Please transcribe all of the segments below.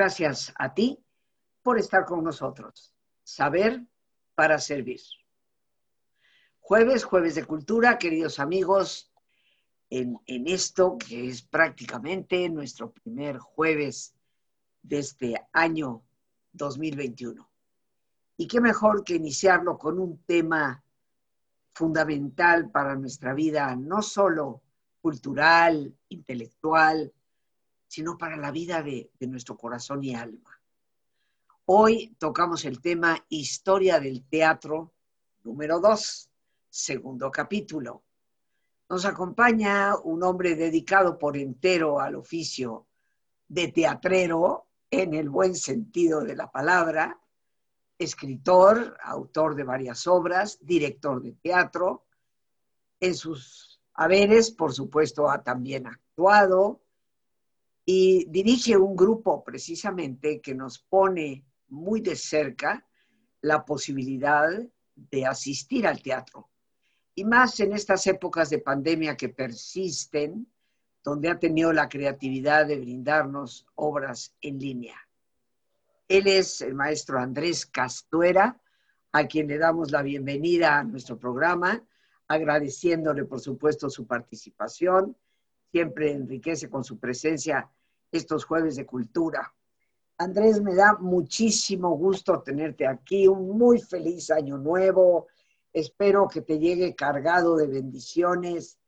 Gracias a ti por estar con nosotros. Saber para servir. Jueves, jueves de cultura, queridos amigos, en, en, esto que es prácticamente nuestro primer jueves de este año 2021. Y qué mejor que iniciarlo con un tema fundamental para nuestra vida, no solo cultural, intelectual, sino para la vida de, nuestro corazón y alma. Hoy tocamos el tema Historia del Teatro número 2, segundo capítulo. Nos acompaña un hombre dedicado por entero al oficio de teatrero, en el buen sentido de la palabra, escritor, autor de varias obras, director de teatro. En sus haberes, por supuesto, ha también actuado y dirige un grupo precisamente que nos pone muy de cerca la posibilidad de asistir al teatro. Y más en estas épocas de pandemia que persisten, donde ha tenido la creatividad de brindarnos obras en línea. Él es el maestro Andrés Castuera, a quien le damos la bienvenida a nuestro programa, agradeciéndole, por supuesto, su participación. Siempre enriquece con su presencia estos jueves de cultura. Andrés, me da muchísimo gusto tenerte aquí. Un muy feliz año nuevo. Espero que te llegue cargado de bendiciones,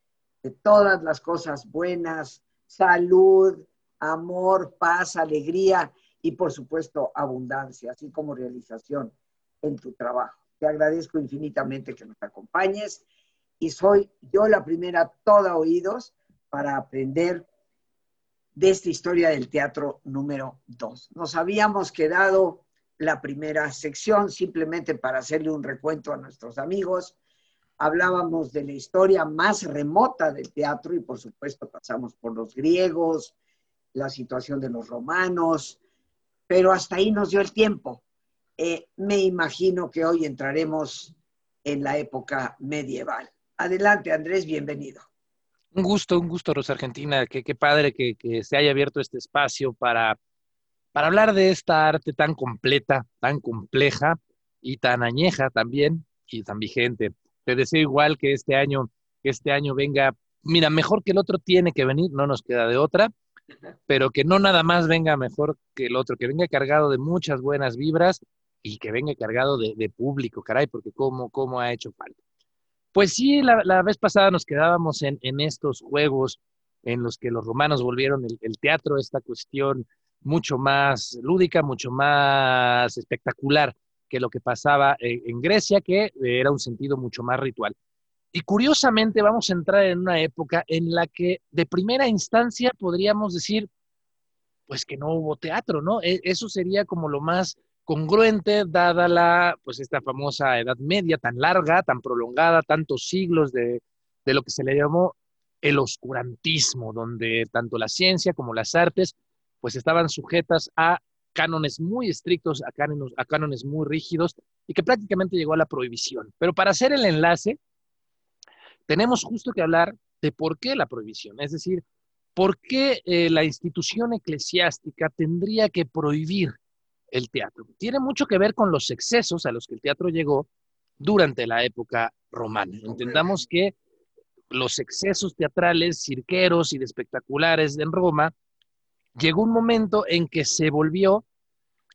de todas las cosas buenas, salud, amor, paz, alegría y por supuesto abundancia, así como realización en tu trabajo. Te agradezco infinitamente que nos acompañes y soy yo la primera toda oídos para aprender de esta historia del teatro número dos. Nos habíamos quedado la primera sección simplemente para hacerle un recuento a nuestros amigos. Hablábamos de la historia más remota del teatro y por supuesto pasamos por los griegos, la situación de los romanos, pero hasta ahí nos dio el tiempo. Eh, me imagino que hoy entraremos en la época medieval. Adelante, Andrés, bienvenido. Un gusto, un gusto, Rosa Argentina. Qué, qué padre que, que, se haya abierto este espacio para, para hablar de esta arte tan completa, tan compleja y tan añeja también y tan vigente. Te deseo igual que este año, que este año venga, mira, mejor que el otro tiene que venir, no nos queda de otra pero que no nada más venga mejor que el otro, que venga cargado de muchas buenas vibras y que venga cargado de, de público, caray, porque cómo, cómo ha hecho falta. Pues sí, la, la vez pasada nos quedábamos en, en, estos juegos en los que los romanos volvieron el, el teatro, esta cuestión mucho más lúdica, mucho más espectacular que lo que pasaba en, Grecia, que era un sentido mucho más ritual. Y curiosamente vamos a entrar en una época en la que de primera instancia podríamos decir, pues que no hubo teatro, ¿no? E, eso sería como lo más congruente dada la, pues esta famosa Edad Media tan larga, tan prolongada, tantos siglos de, de lo que se le llamó el oscurantismo, donde tanto la ciencia como las artes pues estaban sujetas a cánones muy estrictos, a cánones, a cánones muy rígidos y que prácticamente llegó a la prohibición. Pero para hacer el enlace, tenemos justo que hablar de por qué la prohibición, es decir, por qué eh, la institución eclesiástica tendría que prohibir el teatro. Tiene mucho que ver con los excesos a los que el teatro llegó durante la época romana. Entendamos que los excesos teatrales, cirqueros y de espectaculares en Roma, llegó un momento en que se volvió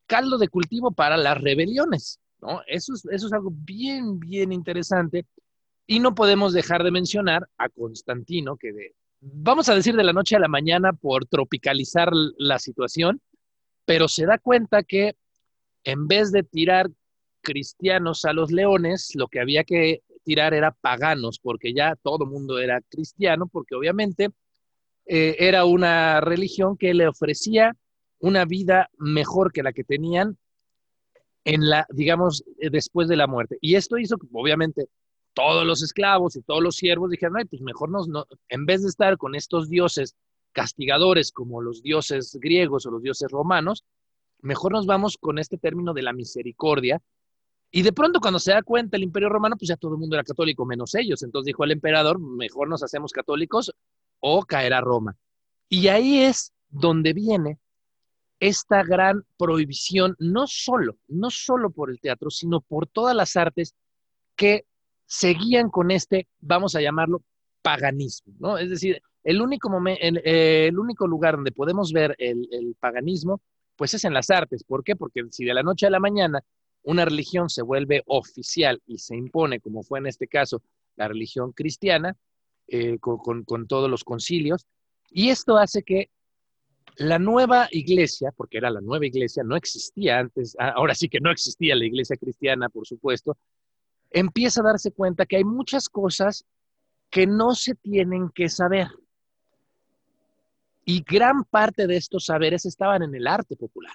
caldo de cultivo para las rebeliones. ¿no? Eso, es, eso es algo bien, bien interesante y no podemos dejar de mencionar a Constantino, que de, vamos a decir de la noche a la mañana por tropicalizar la situación, pero se da cuenta que en vez de tirar cristianos a los leones, lo que había que tirar era paganos, porque ya todo mundo era cristiano, porque obviamente eh, era una religión que le ofrecía una vida mejor que la que tenían en la, digamos, eh, después de la muerte. Y esto hizo que, obviamente, todos los esclavos y todos los siervos dijeron, ay, pues mejor nos, no, en vez de estar con estos dioses castigadores como los dioses griegos o los dioses romanos, mejor nos vamos con este término de la misericordia. Y de pronto cuando se da cuenta el imperio romano, pues ya todo el mundo era católico, menos ellos. Entonces dijo el emperador, mejor nos hacemos católicos o caerá Roma. Y ahí es donde viene esta gran prohibición, no solo, no solo por el teatro, sino por todas las artes que seguían con este, vamos a llamarlo, paganismo, ¿no? Es decir, el único, eh, el, único lugar donde podemos ver el, el, paganismo, pues es en las artes. ¿Por qué? Porque si de la noche a la mañana una religión se vuelve oficial y se impone, como fue en este caso la religión cristiana, eh, con, todos los concilios, y esto hace que la nueva iglesia, porque era la nueva iglesia, no existía antes, ah, ahora sí que no existía la iglesia cristiana, por supuesto, empieza a darse cuenta que hay muchas cosas que no se tienen que saber. Y gran parte de estos saberes estaban en el arte popular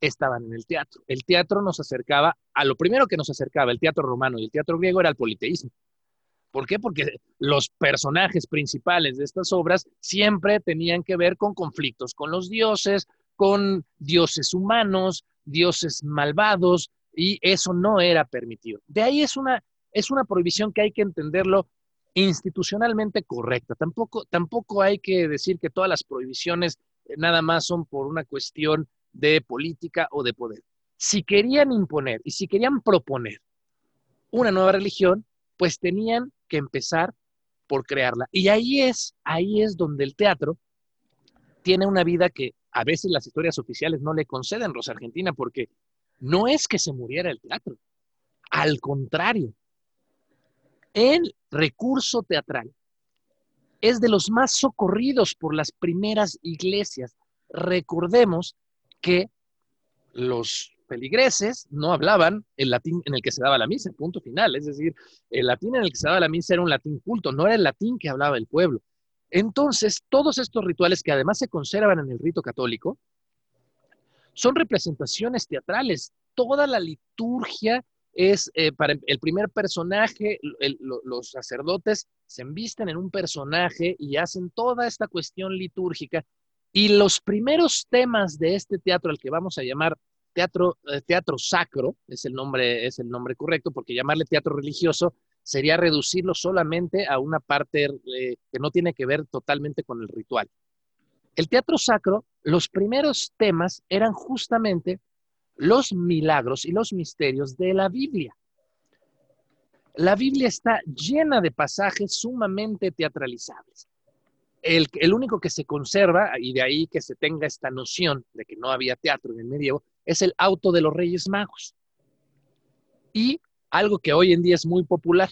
estaban en el teatro. El teatro nos acercaba, a lo primero que nos acercaba el teatro romano y el teatro griego era el politeísmo. ¿Por qué? Porque los personajes principales de estas obras siempre tenían que ver con conflictos con los dioses, con dioses humanos, dioses malvados, y eso no era permitido. De ahí es una, es una prohibición que hay que entenderlo institucionalmente correcta. Tampoco, tampoco hay que decir que todas las prohibiciones nada más son por una cuestión de política o de poder. Si querían imponer y si querían proponer una nueva religión, pues tenían que empezar por crearla. Y ahí es, ahí es donde el teatro tiene una vida que a veces las historias oficiales no le conceden, Rosa Argentina, porque no es que se muriera el teatro. Al contrario, el recurso teatral es de los más socorridos por las primeras iglesias. Recordemos que los feligreses no hablaban el latín en el que se daba la misa, punto final. Es decir, el latín en el que se daba la misa era un latín culto, no era el latín que hablaba el pueblo. Entonces, todos estos rituales que además se conservan en el rito católico, son representaciones teatrales. Toda la liturgia es eh, para el primer personaje, los sacerdotes se embisten en un personaje y hacen toda esta cuestión litúrgica y los primeros temas de este teatro, al que vamos a llamar teatro, eh, teatro sacro, es el, nombre, es el nombre correcto, porque llamarle teatro religioso sería reducirlo solamente a una parte eh, que no tiene que ver totalmente con el ritual. El teatro sacro, los primeros temas eran justamente los milagros y los misterios de la Biblia. La Biblia está llena de pasajes sumamente teatralizables el, único que se conserva, y de ahí que se tenga esta noción de que no había teatro en el medievo, es el auto de los Reyes Magos. Y algo que hoy en día es muy popular,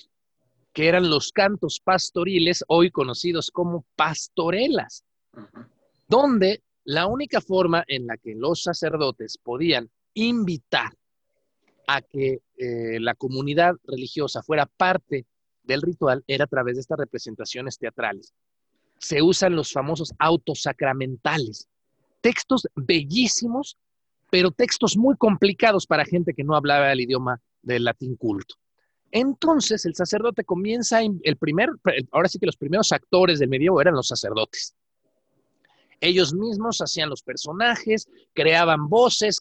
que eran los cantos pastoriles, hoy conocidos como pastorelas, donde la única forma en la que los sacerdotes podían invitar a que eh, la comunidad religiosa fuera parte del ritual era a través de estas representaciones teatrales se usan los famosos autos sacramentales. Textos bellísimos, pero textos muy complicados para gente que no hablaba el idioma del latín culto. Entonces el sacerdote comienza, el primer, ahora sí que los primeros actores del medievo eran los sacerdotes. Ellos mismos hacían los personajes, creaban voces,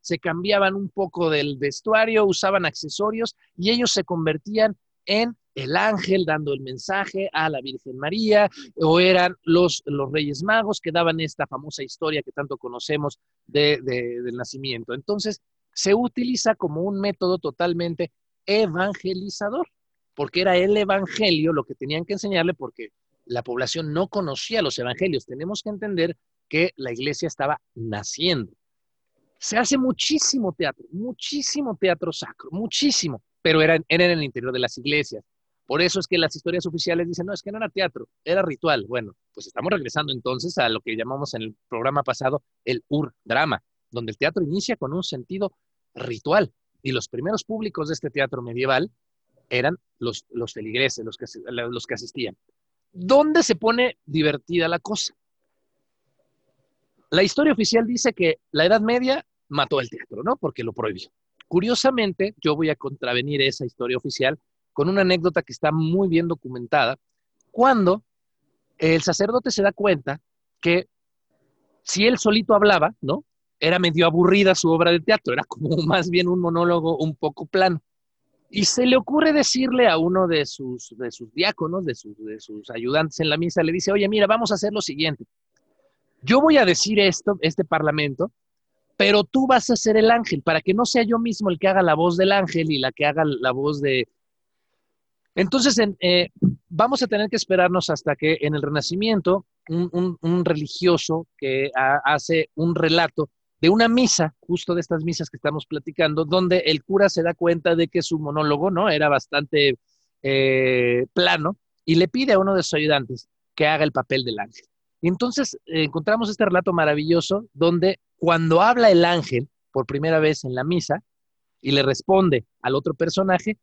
se cambiaban un poco del vestuario, usaban accesorios y ellos se convertían en el ángel dando el mensaje a la Virgen María, o eran los, los Reyes Magos que daban esta famosa historia que tanto conocemos de, del nacimiento. Entonces, se utiliza como un método totalmente evangelizador, porque era el evangelio lo que tenían que enseñarle, porque la población no conocía los evangelios. Tenemos que entender que la iglesia estaba naciendo. Se hace muchísimo teatro, muchísimo teatro sacro, muchísimo, pero era, era en el interior de las iglesias. Por eso es que las historias oficiales dicen, no, es que no era teatro, era ritual. Bueno, pues estamos regresando entonces a lo que llamamos en el programa pasado el ur-drama, donde el teatro inicia con un sentido ritual. Y los primeros públicos de este teatro medieval eran los, los feligreses, los que, los que asistían. ¿Dónde se pone divertida la cosa? La historia oficial dice que la Edad Media mató el teatro, ¿no? Porque lo prohibió. Curiosamente, yo voy a contravenir esa historia oficial con una anécdota que está muy bien documentada, cuando el sacerdote se da cuenta que si él solito hablaba, ¿no? Era medio aburrida su obra de teatro, era como más bien un monólogo un poco plano. Y se le ocurre decirle a uno de sus, de sus diáconos, de sus, de sus ayudantes en la misa, le dice, oye, mira, vamos a hacer lo siguiente. yo voy a decir esto, este parlamento, pero tú vas a ser el ángel, para que no sea yo mismo el que haga la voz del ángel y la que haga la voz de... Entonces, eh, vamos a tener que esperarnos hasta que en el Renacimiento un, religioso que hace un relato de una misa, justo de estas misas que estamos platicando, donde el cura se da cuenta de que su monólogo no era bastante eh, plano y le pide a uno de sus ayudantes que haga el papel del ángel. Y entonces eh, encontramos este relato maravilloso donde cuando habla el ángel por primera vez en la misa y le responde al otro personaje,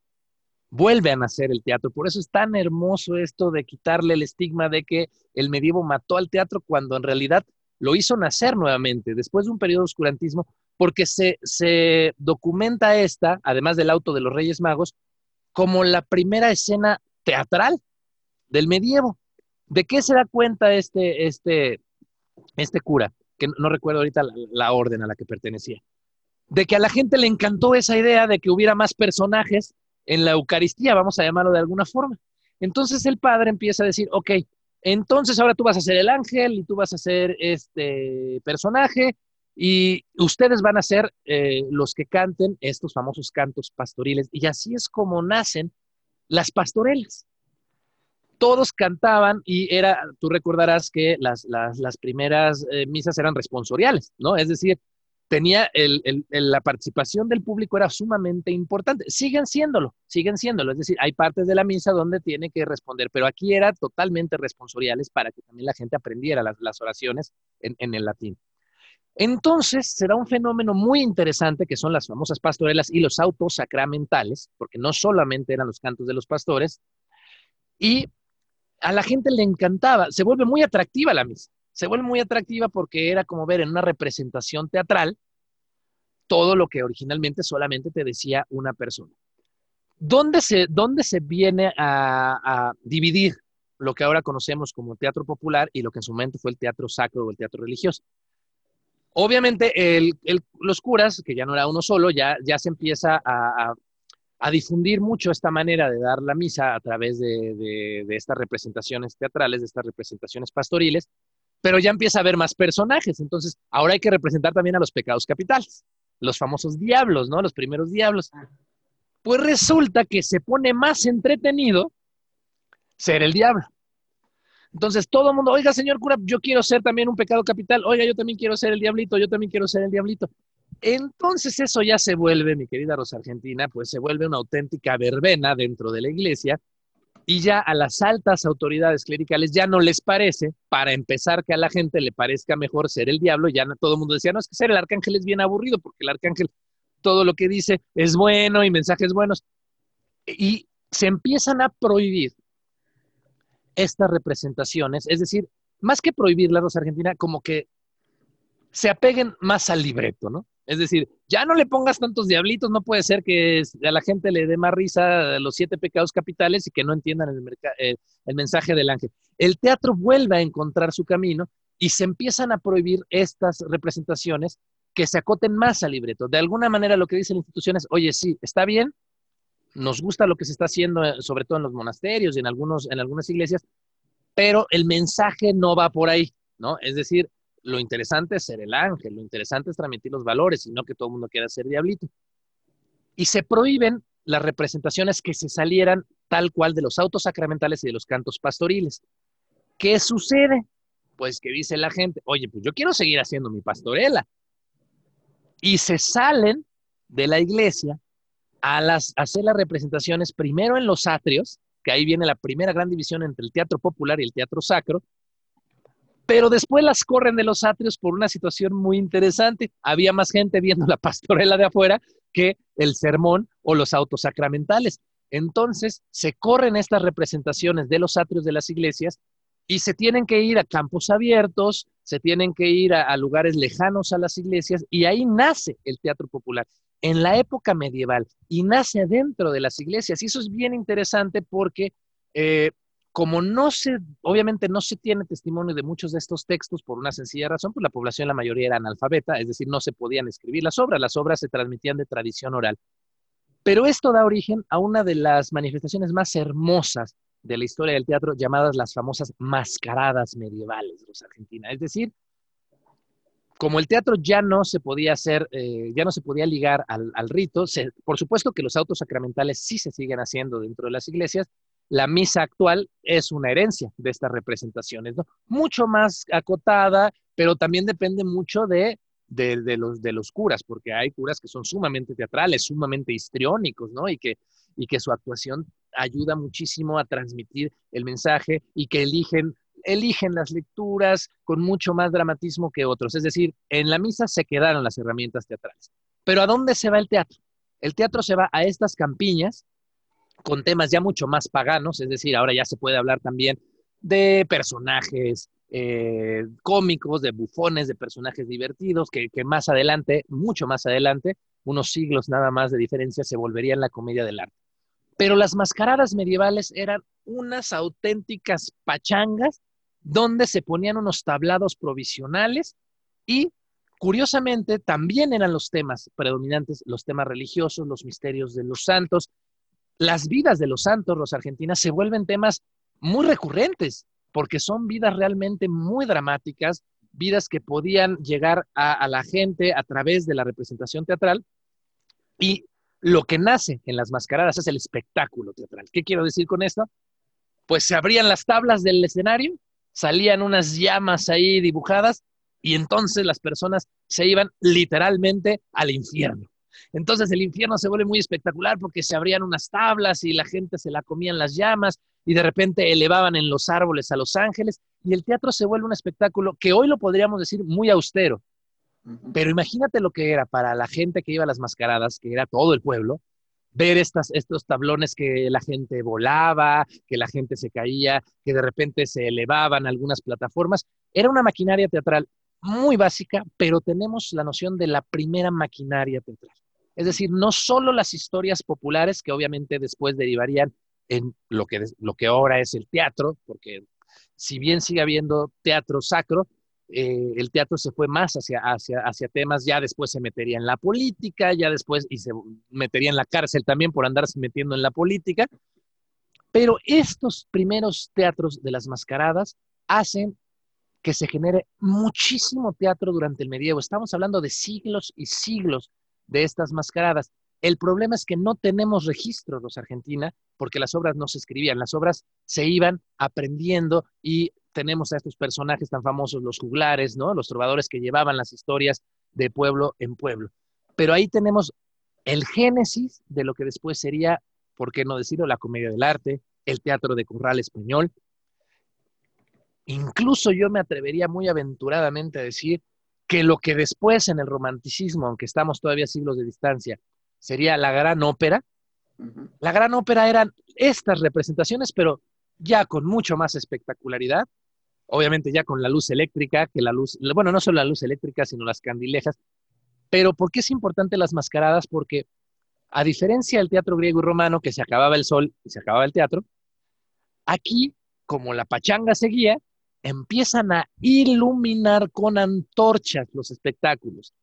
vuelve a nacer el teatro. Por eso es tan hermoso esto de quitarle el estigma de que el medievo mató al teatro cuando en realidad lo hizo nacer nuevamente después de un periodo de oscurantismo, porque se, se documenta esta, además del auto de los Reyes Magos, como la primera escena teatral del medievo. ¿De qué se da cuenta este, este, este cura? que no recuerdo ahorita la, orden a la que pertenecía, de que a la gente le encantó esa idea de que hubiera más personajes en la Eucaristía, vamos a llamarlo de alguna forma. Entonces el padre empieza a decir, ok, entonces ahora tú vas a ser el ángel y tú vas a ser este personaje y ustedes van a ser eh, los que canten estos famosos cantos pastoriles. Y así es como nacen las pastorelas todos cantaban y era, tú recordarás que las, primeras eh, misas eran responsoriales, ¿no? Es decir, tenía la participación del público era sumamente importante. Siguen siéndolo, siguen siéndolo. Es decir, hay partes de la misa donde tiene que responder, pero aquí era totalmente responsoriales para que también la gente aprendiera las, oraciones en, en, el latín. Entonces, se da un fenómeno muy interesante que son las famosas pastorelas y los autos sacramentales, porque no solamente eran los cantos de los pastores, y a la gente le encantaba, se vuelve muy atractiva la misa, se vuelve muy atractiva porque era como ver en una representación teatral todo lo que originalmente solamente te decía una persona. ¿Dónde se, dónde se viene a, dividir lo que ahora conocemos como teatro popular y lo que en su momento fue el teatro sacro o el teatro religioso? Obviamente, los curas, que ya no era uno solo, ya, ya se empieza a, a difundir mucho esta manera de dar la misa a través de, estas representaciones teatrales, de estas representaciones pastoriles, pero ya empieza a haber más personajes. Entonces, ahora hay que representar también a los pecados capitales, los famosos diablos, ¿no? Los primeros diablos. Pues resulta que se pone más entretenido ser el diablo. Entonces todo el mundo, oiga, señor cura, yo quiero ser también un pecado capital, oiga, yo también quiero ser el diablito, yo también quiero ser el diablito. Entonces eso ya se vuelve, mi querida Rosa Argentina, pues se vuelve una auténtica verbena dentro de la iglesia y ya a las altas autoridades clericales ya no les parece, para empezar que a la gente le parezca mejor ser el diablo, ya todo el mundo decía, no, es que ser el arcángel es bien aburrido porque el arcángel todo lo que dice es bueno y mensajes buenos. Y se empiezan a prohibir estas representaciones, es decir, más que prohibirla, Rosa Argentina, como que se apeguen más al libreto, ¿no? Es decir, ya no le pongas tantos diablitos, no puede ser que a la gente le dé más risa los siete pecados capitales y que no entiendan el, eh, el mensaje del ángel. El teatro vuelve a encontrar su camino y se empiezan a prohibir estas representaciones que se acoten más al libreto. De alguna manera lo que dice la institución es, oye, sí, está bien, nos gusta lo que se está haciendo, eh, sobre todo en los monasterios y en, algunos, en algunas iglesias, pero el mensaje no va por ahí, ¿no? Es decir, lo interesante es ser el ángel, lo interesante es transmitir los valores y no que todo el mundo quiera ser diablito. Y se prohíben las representaciones que se salieran tal cual de los autos sacramentales y de los cantos pastoriles. ¿Qué sucede? Pues que dice la gente, oye, pues yo quiero seguir haciendo mi pastorela. Y se salen de la iglesia a, las, a hacer las representaciones primero en los atrios, que ahí viene la primera gran división entre el teatro popular y el teatro sacro, pero después las corren de los atrios por una situación muy interesante. Había más gente viendo la pastorela de afuera que el sermón o los autos sacramentales. Entonces se corren estas representaciones de los atrios de las iglesias y se tienen que ir a campos abiertos, se tienen que ir a, lugares lejanos a las iglesias y ahí nace el teatro popular en la época medieval y nace dentro de las iglesias. Y eso es bien interesante porque eh, como no se, obviamente no se tiene testimonio de muchos de estos textos por una sencilla razón, pues la población, la mayoría era analfabeta, es decir, no se podían escribir las obras, las obras se transmitían de tradición oral. Pero esto da origen a una de las manifestaciones más hermosas de la historia del teatro, llamadas las famosas mascaradas medievales de los Argentina. Es decir, como el teatro ya no se podía hacer, eh, ya no se podía ligar al, rito, por supuesto que los autos sacramentales sí se siguen haciendo dentro de las iglesias, la misa actual es una herencia de estas representaciones. Mucho más acotada, pero también depende mucho de, de, los, de los curas, porque hay curas que son sumamente teatrales, sumamente histriónicos, ¿no? Y que, y que su actuación ayuda muchísimo a transmitir el mensaje y que eligen eligen las lecturas con mucho más dramatismo que otros. Es decir, en la misa se quedaron las herramientas teatrales. Pero ¿a dónde se va el teatro? El teatro se va a estas campiñas con temas ya mucho más paganos, es decir, ahora ya se puede hablar también de personajes eh, cómicos, de bufones, de personajes divertidos, que, que, más adelante, mucho más adelante, unos siglos nada más de diferencia, se volverían la comedia del arte. Pero las mascaradas medievales eran unas auténticas pachangas donde se ponían unos tablados provisionales y curiosamente también eran los temas predominantes, los temas religiosos, los misterios de los santos, las vidas de los santos, los argentinos, se vuelven temas muy recurrentes, porque son vidas realmente muy dramáticas, vidas que podían llegar a, la gente a través de la representación teatral. Y lo que nace en las mascaradas es el espectáculo teatral. ¿Qué quiero decir con esto? Pues se abrían las tablas del escenario, salían unas llamas ahí dibujadas y entonces las personas se iban literalmente al infierno. Entonces el infierno se vuelve muy espectacular porque se abrían unas tablas y la gente se la comían las llamas y de repente elevaban en los árboles a los ángeles y el teatro se vuelve un espectáculo que hoy lo podríamos decir muy austero. Pero imagínate lo que era para la gente que iba a las mascaradas, que era todo el pueblo, ver estas, estos tablones que la gente volaba, que la gente se caía, que de repente se elevaban algunas plataformas. Era una maquinaria teatral muy básica, pero tenemos la noción de la primera maquinaria teatral. Es decir, no solo las historias populares que obviamente después derivarían en lo que, lo que ahora es el teatro, porque si bien sigue habiendo teatro sacro, eh, el teatro se fue más hacia, hacia, hacia temas, ya después se metería en la política, ya después y se metería en la cárcel también por andarse metiendo en la política. Pero estos primeros teatros de las mascaradas hacen que se genere muchísimo teatro durante el medievo. Estamos hablando de siglos y siglos de estas mascaradas. El problema es que no tenemos registros los Argentina porque las obras no se escribían, las obras se iban aprendiendo y tenemos a estos personajes tan famosos, los juglares, ¿no? Los trovadores que llevaban las historias de pueblo en pueblo. Pero ahí tenemos el génesis de lo que después sería, ¿por qué no decirlo?, la comedia del arte, el teatro de corral español. Incluso yo me atrevería muy aventuradamente a decir que lo que después en el romanticismo, aunque estamos todavía siglos de distancia, sería la gran ópera. La gran ópera eran estas representaciones, pero ya con mucho más espectacularidad, obviamente ya con la luz eléctrica, que la luz, bueno, no solo la luz eléctrica, sino las candilejas. Pero ¿por qué es importante las mascaradas? Porque a diferencia del teatro griego y romano, que se acababa el sol y se acababa el teatro, aquí, como la pachanga seguía, empiezan a iluminar con antorchas los espectáculos.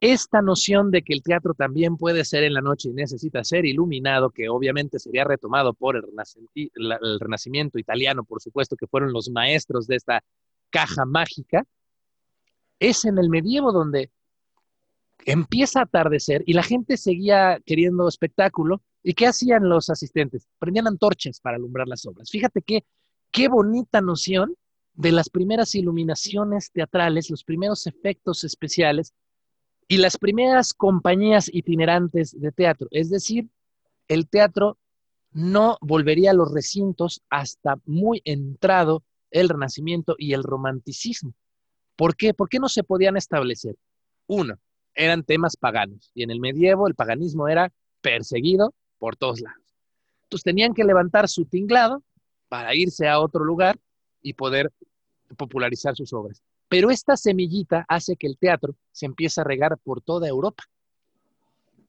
Esta noción de que el teatro también puede ser en la noche y necesita ser iluminado, que obviamente sería retomado por el, Renacimiento italiano, por supuesto, que fueron los maestros de esta caja mágica, es en el medievo donde empieza a atardecer y la gente seguía queriendo espectáculo. ¿Y qué hacían los asistentes? Prendían antorchas para alumbrar las obras. Fíjate qué, qué bonita noción de las primeras iluminaciones teatrales, los primeros efectos especiales y las primeras compañías itinerantes de teatro. Es decir, el teatro no volvería a los recintos hasta muy entrado el Renacimiento y el Romanticismo. ¿Por qué? ¿Por qué no se podían establecer? Uno, eran temas paganos y en el medievo el paganismo era perseguido por todos lados. Entonces tenían que levantar su tinglado para irse a otro lugar y poder popularizar sus obras. Pero esta semillita hace que el teatro se empiece a regar por toda Europa.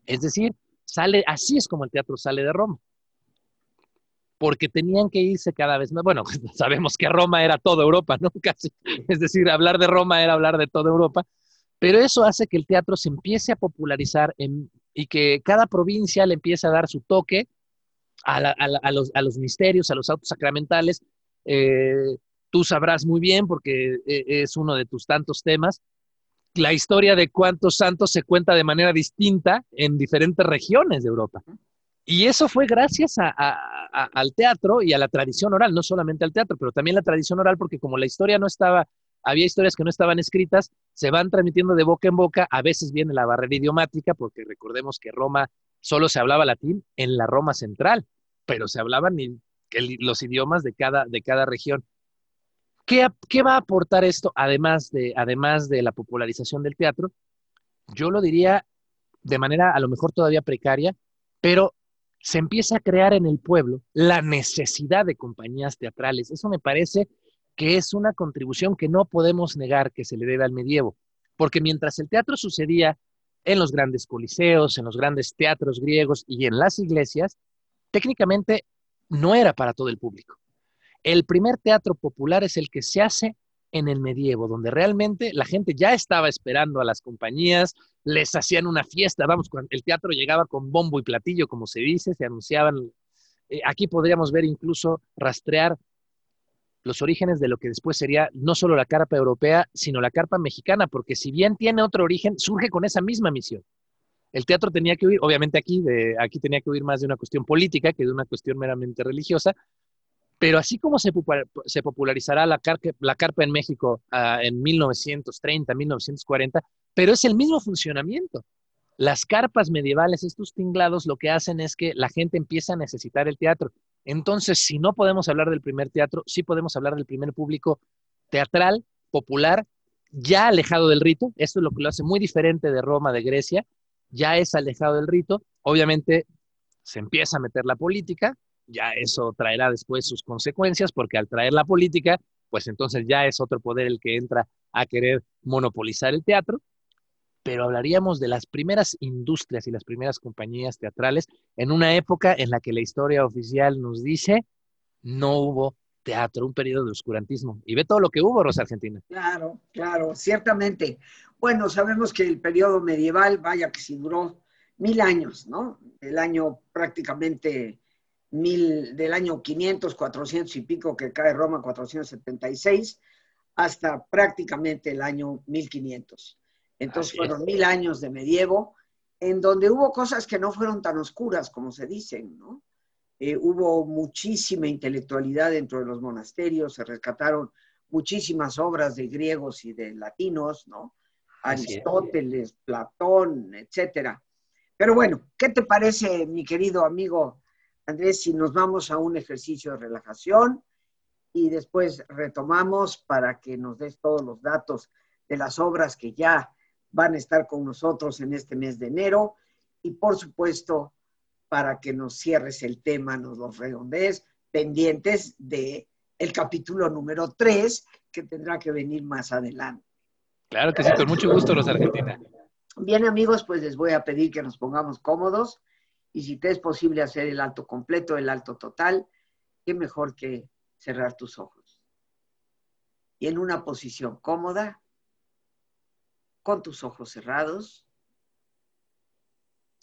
Es decir, sale, así es como el teatro sale de Roma. Porque tenían que irse cada vez más. Bueno, sabemos que Roma era toda Europa, ¿no? Casi. Es decir, hablar de Roma era hablar de toda Europa. Pero eso hace que el teatro se empiece a popularizar y que cada provincia le empiece a dar su toque a, los, misterios, a los autos sacramentales. Eh, tú sabrás muy bien porque eh, es uno de tus tantos temas, la historia de cuántos santos se cuenta de manera distinta en diferentes regiones de Europa. Y eso fue gracias al teatro y a la tradición oral, no solamente al teatro, pero también la tradición oral, porque como la historia no estaba, había historias que no estaban escritas, se van transmitiendo de boca en boca, a veces viene la barrera idiomática, porque recordemos que Roma solo se hablaba latín en la Roma central, pero se hablaban los idiomas de cada, de cada región. ¿Qué, ¿Qué, va a aportar esto, además de, además de la popularización del teatro? Yo lo diría de manera a lo mejor todavía precaria, pero se empieza a crear en el pueblo la necesidad de compañías teatrales. Eso me parece que es una contribución que no podemos negar que se le debe al medievo, porque mientras el teatro sucedía en los grandes coliseos, en los grandes teatros griegos y en las iglesias, técnicamente no era para todo el público. El primer teatro popular es el que se hace en el medievo, donde realmente la gente ya estaba esperando a las compañías, les hacían una fiesta, vamos, el teatro llegaba con bombo y platillo, como se dice, se anunciaban. Eh, aquí podríamos ver incluso rastrear los orígenes de lo que después sería no solo la carpa europea, sino la carpa mexicana, porque si bien tiene otro origen, surge con esa misma misión. El teatro tenía que huir, obviamente aquí, aquí tenía que huir más de una cuestión política que de una cuestión meramente religiosa, pero así como se, popularizará la, carpa en México ah, en 1930, 1940, pero es el mismo funcionamiento. Las carpas medievales, estos tinglados, lo que hacen es que la gente empieza a necesitar el teatro. Entonces, si no podemos hablar del primer teatro, sí podemos hablar del primer público teatral, popular, ya alejado del rito. Esto es lo que lo hace muy diferente de Roma, de Grecia. Ya es alejado del rito. Obviamente, se empieza a meter la política, ya eso traerá después sus consecuencias, porque al traer la política, pues entonces ya es otro poder el que entra a querer monopolizar el teatro, pero hablaríamos de las primeras industrias y las primeras compañías teatrales en una época en la que la historia oficial nos dice no hubo teatro, un periodo de oscurantismo. Y ve todo lo que hubo, Rosa Argentina. Claro, claro, ciertamente. Bueno, sabemos que el periodo medieval, vaya que sí duró mil años, ¿no? El año prácticamente mil, del año 500, 400 y pico que cae Roma, 476, hasta prácticamente el año 1500. Entonces fueron mil años de medievo, en donde hubo cosas que no fueron tan oscuras como se dicen, ¿no? Eh, hubo muchísima intelectualidad dentro de los monasterios, se rescataron muchísimas obras de griegos y de latinos, ¿no? Aristóteles, Platón, etcétera. Pero bueno, ¿qué te parece, mi querido amigo Andrés, si nos vamos a un ejercicio de relajación y después retomamos para que nos des todos los datos de las obras que ya van a estar con nosotros en este mes de enero y por supuesto para que nos cierres el tema, nos los redondees, pendientes de el capítulo número 3 que tendrá que venir más adelante. Claro que sí, con mucho gusto, los Argentina. Bien, amigos, pues les voy a pedir que nos pongamos cómodos y si te es posible hacer el alto completo, el alto total, qué mejor que cerrar tus ojos. Y en una posición cómoda, con tus ojos cerrados,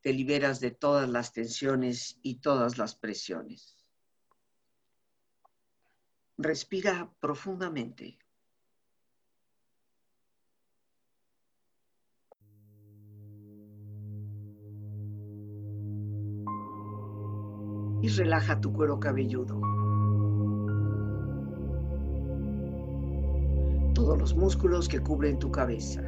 te liberas de todas las tensiones y todas las presiones. Respira profundamente. y relaja tu cuero cabelludo. Todos los músculos que cubren tu cabeza.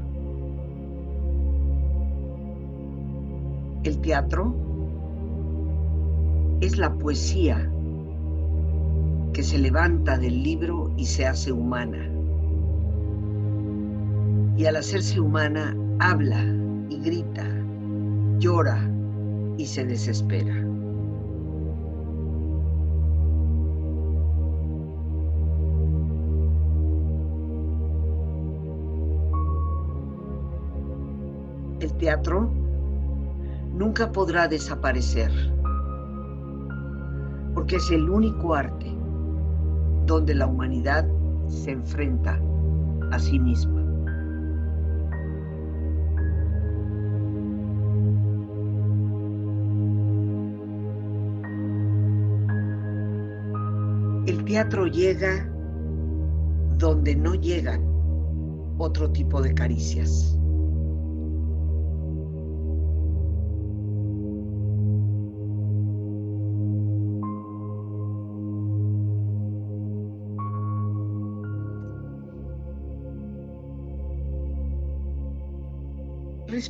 El teatro es la poesía que se levanta del libro y se hace humana. Y al hacerse humana, habla y grita, llora y se desespera. El teatro nunca podrá desaparecer, porque es el único arte donde la humanidad se enfrenta a sí misma. El teatro llega donde no llegan otro tipo de caricias.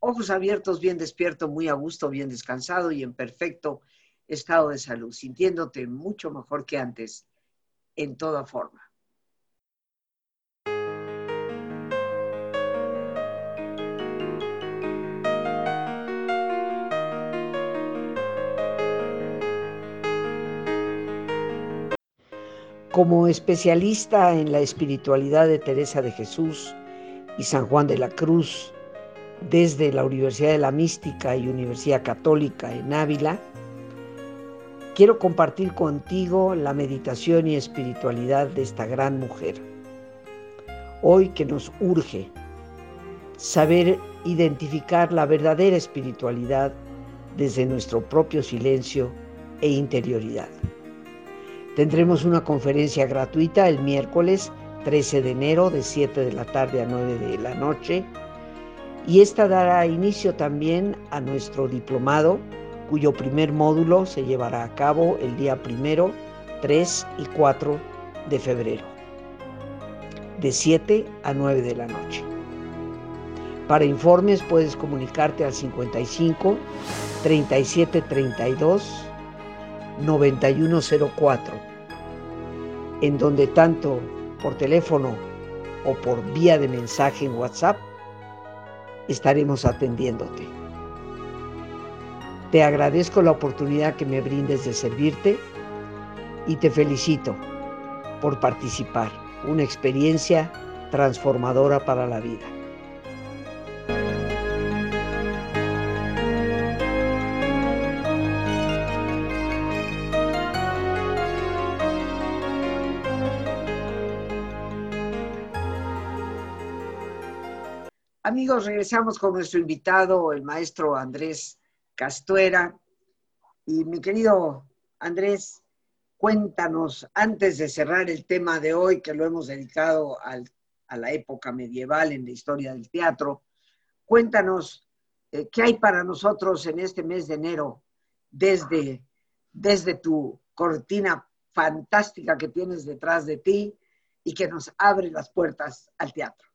ojos abiertos, bien despierto, muy a gusto, bien descansado y en perfecto estado de salud, sintiéndote mucho mejor que antes en toda forma. Como especialista en la espiritualidad de Teresa de Jesús y San Juan de la Cruz, desde la Universidad de la Mística y Universidad Católica en Ávila, quiero compartir contigo la meditación y espiritualidad de esta gran mujer. Hoy que nos urge saber identificar la verdadera espiritualidad desde nuestro propio silencio e interioridad. Tendremos una conferencia gratuita el miércoles 13 de enero de 7 de la tarde a 9 de la noche y esta dará inicio también a nuestro diplomado, cuyo primer módulo se llevará a cabo el día primero, 3 y 4 de febrero, de 7 a 9 de la noche. Para informes puedes comunicarte al 55 37 32 9104, en donde tanto por teléfono o por vía de mensaje en WhatsApp estaremos atendiéndote. Te agradezco la oportunidad que me brindes de servirte y te felicito por participar, una experiencia transformadora para la vida. Amigos, regresamos con nuestro invitado, el maestro Andrés Castuera. Y mi querido Andrés, cuéntanos, antes de cerrar el tema de hoy, que lo hemos dedicado a la época medieval en la historia del teatro, cuéntanos eh, qué hay para nosotros en este mes de enero desde, desde tu cortina fantástica que tienes detrás de ti y que nos abre las puertas al teatro.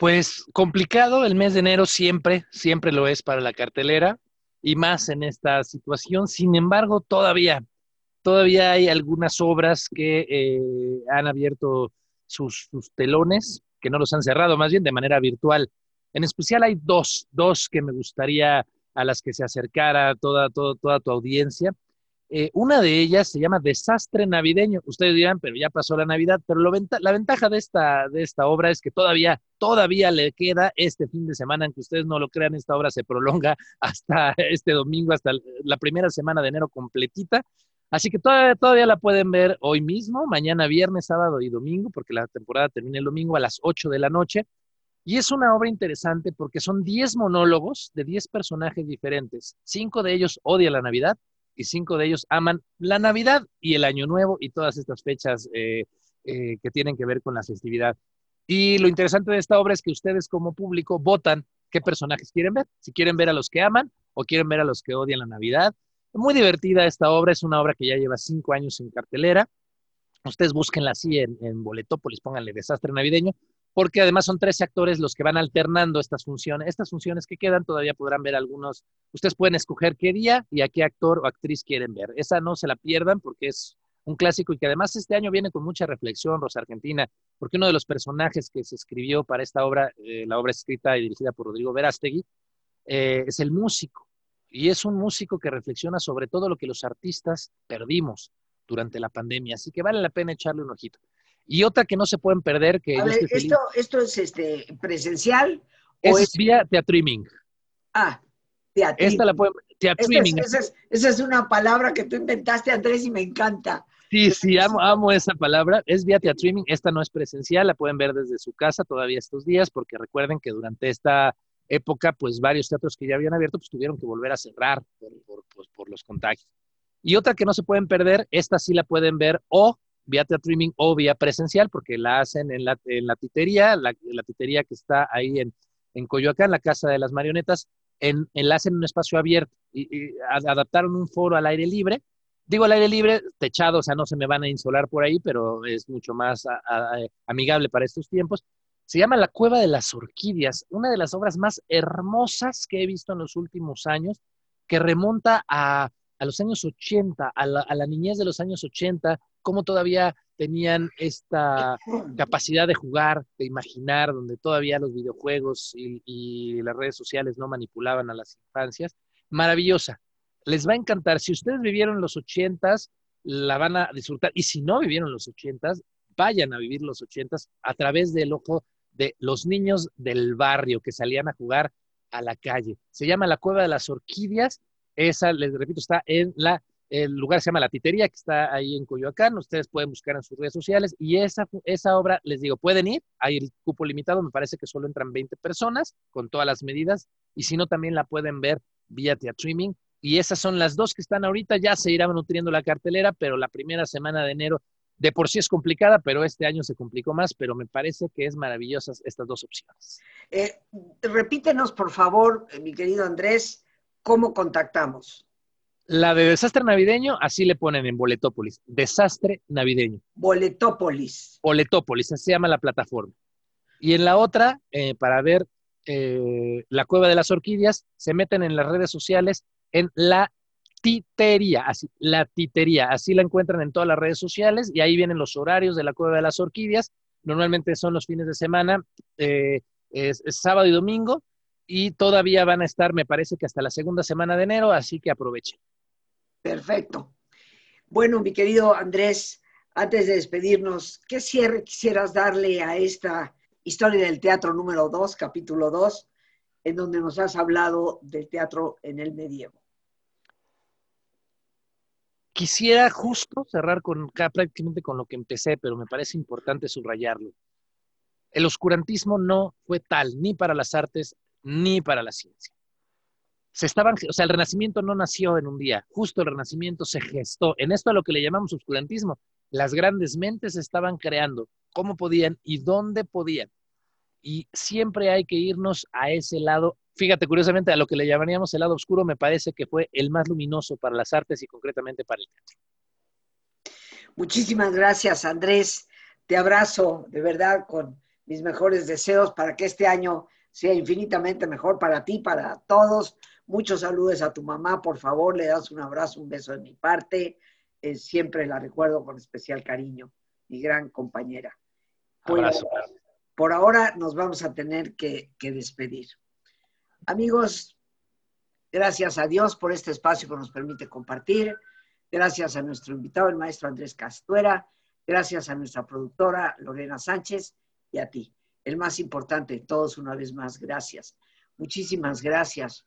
Pues complicado, el mes de enero siempre, siempre lo es para la cartelera y más en esta situación. Sin embargo, todavía, todavía hay algunas obras que eh, han abierto sus, telones, que no los han cerrado, más bien de manera virtual. En especial hay dos, dos que me gustaría a las que se acercara toda, toda, toda tu audiencia. Eh, una de ellas se llama Desastre Navideño. Ustedes dirán, pero ya pasó la Navidad, pero la ventaja de esta, de esta obra es que todavía, todavía le queda este fin de semana, aunque ustedes no lo crean, esta obra se prolonga hasta este domingo, hasta la primera semana de enero completita. Así que todavía, todavía la pueden ver hoy mismo, mañana viernes, sábado y domingo, porque la temporada termina el domingo a las 8 de la noche. Y es una obra interesante porque son 10 monólogos de 10 personajes diferentes. Cinco de ellos odian la Navidad, y cinco de ellos aman la Navidad y el Año Nuevo y todas estas fechas eh, eh, que tienen que ver con la festividad. Y lo interesante de esta obra es que ustedes como público votan qué personajes quieren ver, si quieren ver a los que aman o quieren ver a los que odian la Navidad. Muy divertida esta obra, es una obra que ya lleva cinco años en cartelera. Ustedes búsquenla así en, en Boletópolis, pónganle Desastre Navideño porque además son tres actores los que van alternando estas funciones. Estas funciones que quedan todavía podrán ver algunos. Ustedes pueden escoger qué día y a qué actor o actriz quieren ver. Esa no se la pierdan porque es un clásico y que además este año viene con mucha reflexión, Rosa Argentina, porque uno de los personajes que se escribió para esta obra, eh, la obra escrita y dirigida por Rodrigo Verástegui, eh, es el músico. Y es un músico que reflexiona sobre todo lo que los artistas perdimos durante la pandemia. Así que vale la pena echarle un ojito. Y otra que no se pueden perder, que... esto, ¿Esto es este, presencial? Es, es vía teatriming. Ah, teatriming. Esta la pueden... Teatriming. Esa es, esa es una palabra que tú inventaste, Andrés, y me encanta. Sí, sí, amo, amo esa palabra. Es vía teatriming. Esta no es presencial, la pueden ver desde su casa todavía estos días, porque recuerden que durante esta época, pues varios teatros que ya habían abierto, pues tuvieron que volver a cerrar por, por, pues, por los contagios. Y otra que no se pueden perder, esta sí la pueden ver o vía streaming o vía presencial, porque la hacen en la, titería, la, titería que está ahí en, en Coyoacán, la Casa de las Marionetas, en, la hacen en un espacio abierto y, adaptaron un foro al aire libre. Digo al aire libre, techado, o sea, no se me van a insolar por ahí, pero es mucho más amigable para estos tiempos. Se llama La Cueva de las Orquídeas, una de las obras más hermosas que he visto en los últimos años, que remonta a, a los años 80, a la, a la, niñez de los años 80, cómo todavía tenían esta capacidad de jugar, de imaginar, donde todavía los videojuegos y, y las redes sociales no manipulaban a las infancias. Maravillosa. Les va a encantar. Si ustedes vivieron los 80s, la van a disfrutar. Y si no vivieron los 80s, vayan a vivir los 80s a través del ojo de los niños del barrio que salían a jugar a la calle. Se llama La Cueva de las Orquídeas. Esa, les repito, está en la el lugar se llama La Titería, que está ahí en Coyoacán. Ustedes pueden buscar en sus redes sociales. Y esa, esa obra, les digo, pueden ir. Hay el cupo limitado, me parece que solo entran 20 personas con todas las medidas. Y si no, también la pueden ver vía streaming. Y esas son las dos que están ahorita. Ya se irá nutriendo la cartelera, pero la primera semana de enero de por sí es complicada, pero este año se complicó más. Pero me parece que es maravillosas estas dos opciones. Eh, repítenos, por favor, mi querido Andrés, cómo contactamos. La de desastre navideño, así le ponen en Boletópolis. Desastre navideño. Boletópolis. Boletópolis, así se llama la plataforma. Y en la otra, eh, para ver eh, la cueva de las orquídeas, se meten en las redes sociales en la titería, así, la titería, así la encuentran en todas las redes sociales y ahí vienen los horarios de la cueva de las orquídeas. Normalmente son los fines de semana, eh, es, es sábado y domingo, y todavía van a estar, me parece que hasta la segunda semana de enero, así que aprovechen. Perfecto. Bueno, mi querido Andrés, antes de despedirnos, ¿qué cierre quisieras darle a esta historia del teatro número 2, capítulo 2, en donde nos has hablado del teatro en el medievo? Quisiera justo cerrar con prácticamente con lo que empecé, pero me parece importante subrayarlo. El oscurantismo no fue tal ni para las artes ni para la ciencia se estaban, o sea, el renacimiento no nació en un día, justo el renacimiento se gestó. En esto a lo que le llamamos oscurantismo, las grandes mentes estaban creando cómo podían y dónde podían. Y siempre hay que irnos a ese lado. Fíjate, curiosamente, a lo que le llamaríamos el lado oscuro, me parece que fue el más luminoso para las artes y concretamente para el teatro. Muchísimas gracias, Andrés. Te abrazo de verdad con mis mejores deseos para que este año sea infinitamente mejor para ti, para todos, Muchos saludos a tu mamá, por favor, le das un abrazo, un beso de mi parte. Eh, siempre la recuerdo con especial cariño, mi gran compañera. Abrazo. Por, por ahora nos vamos a tener que, que despedir. Amigos, gracias a Dios por este espacio que nos permite compartir. Gracias a nuestro invitado, el maestro Andrés Castuera. Gracias a nuestra productora Lorena Sánchez y a ti. El más importante de todos, una vez más, gracias. Muchísimas gracias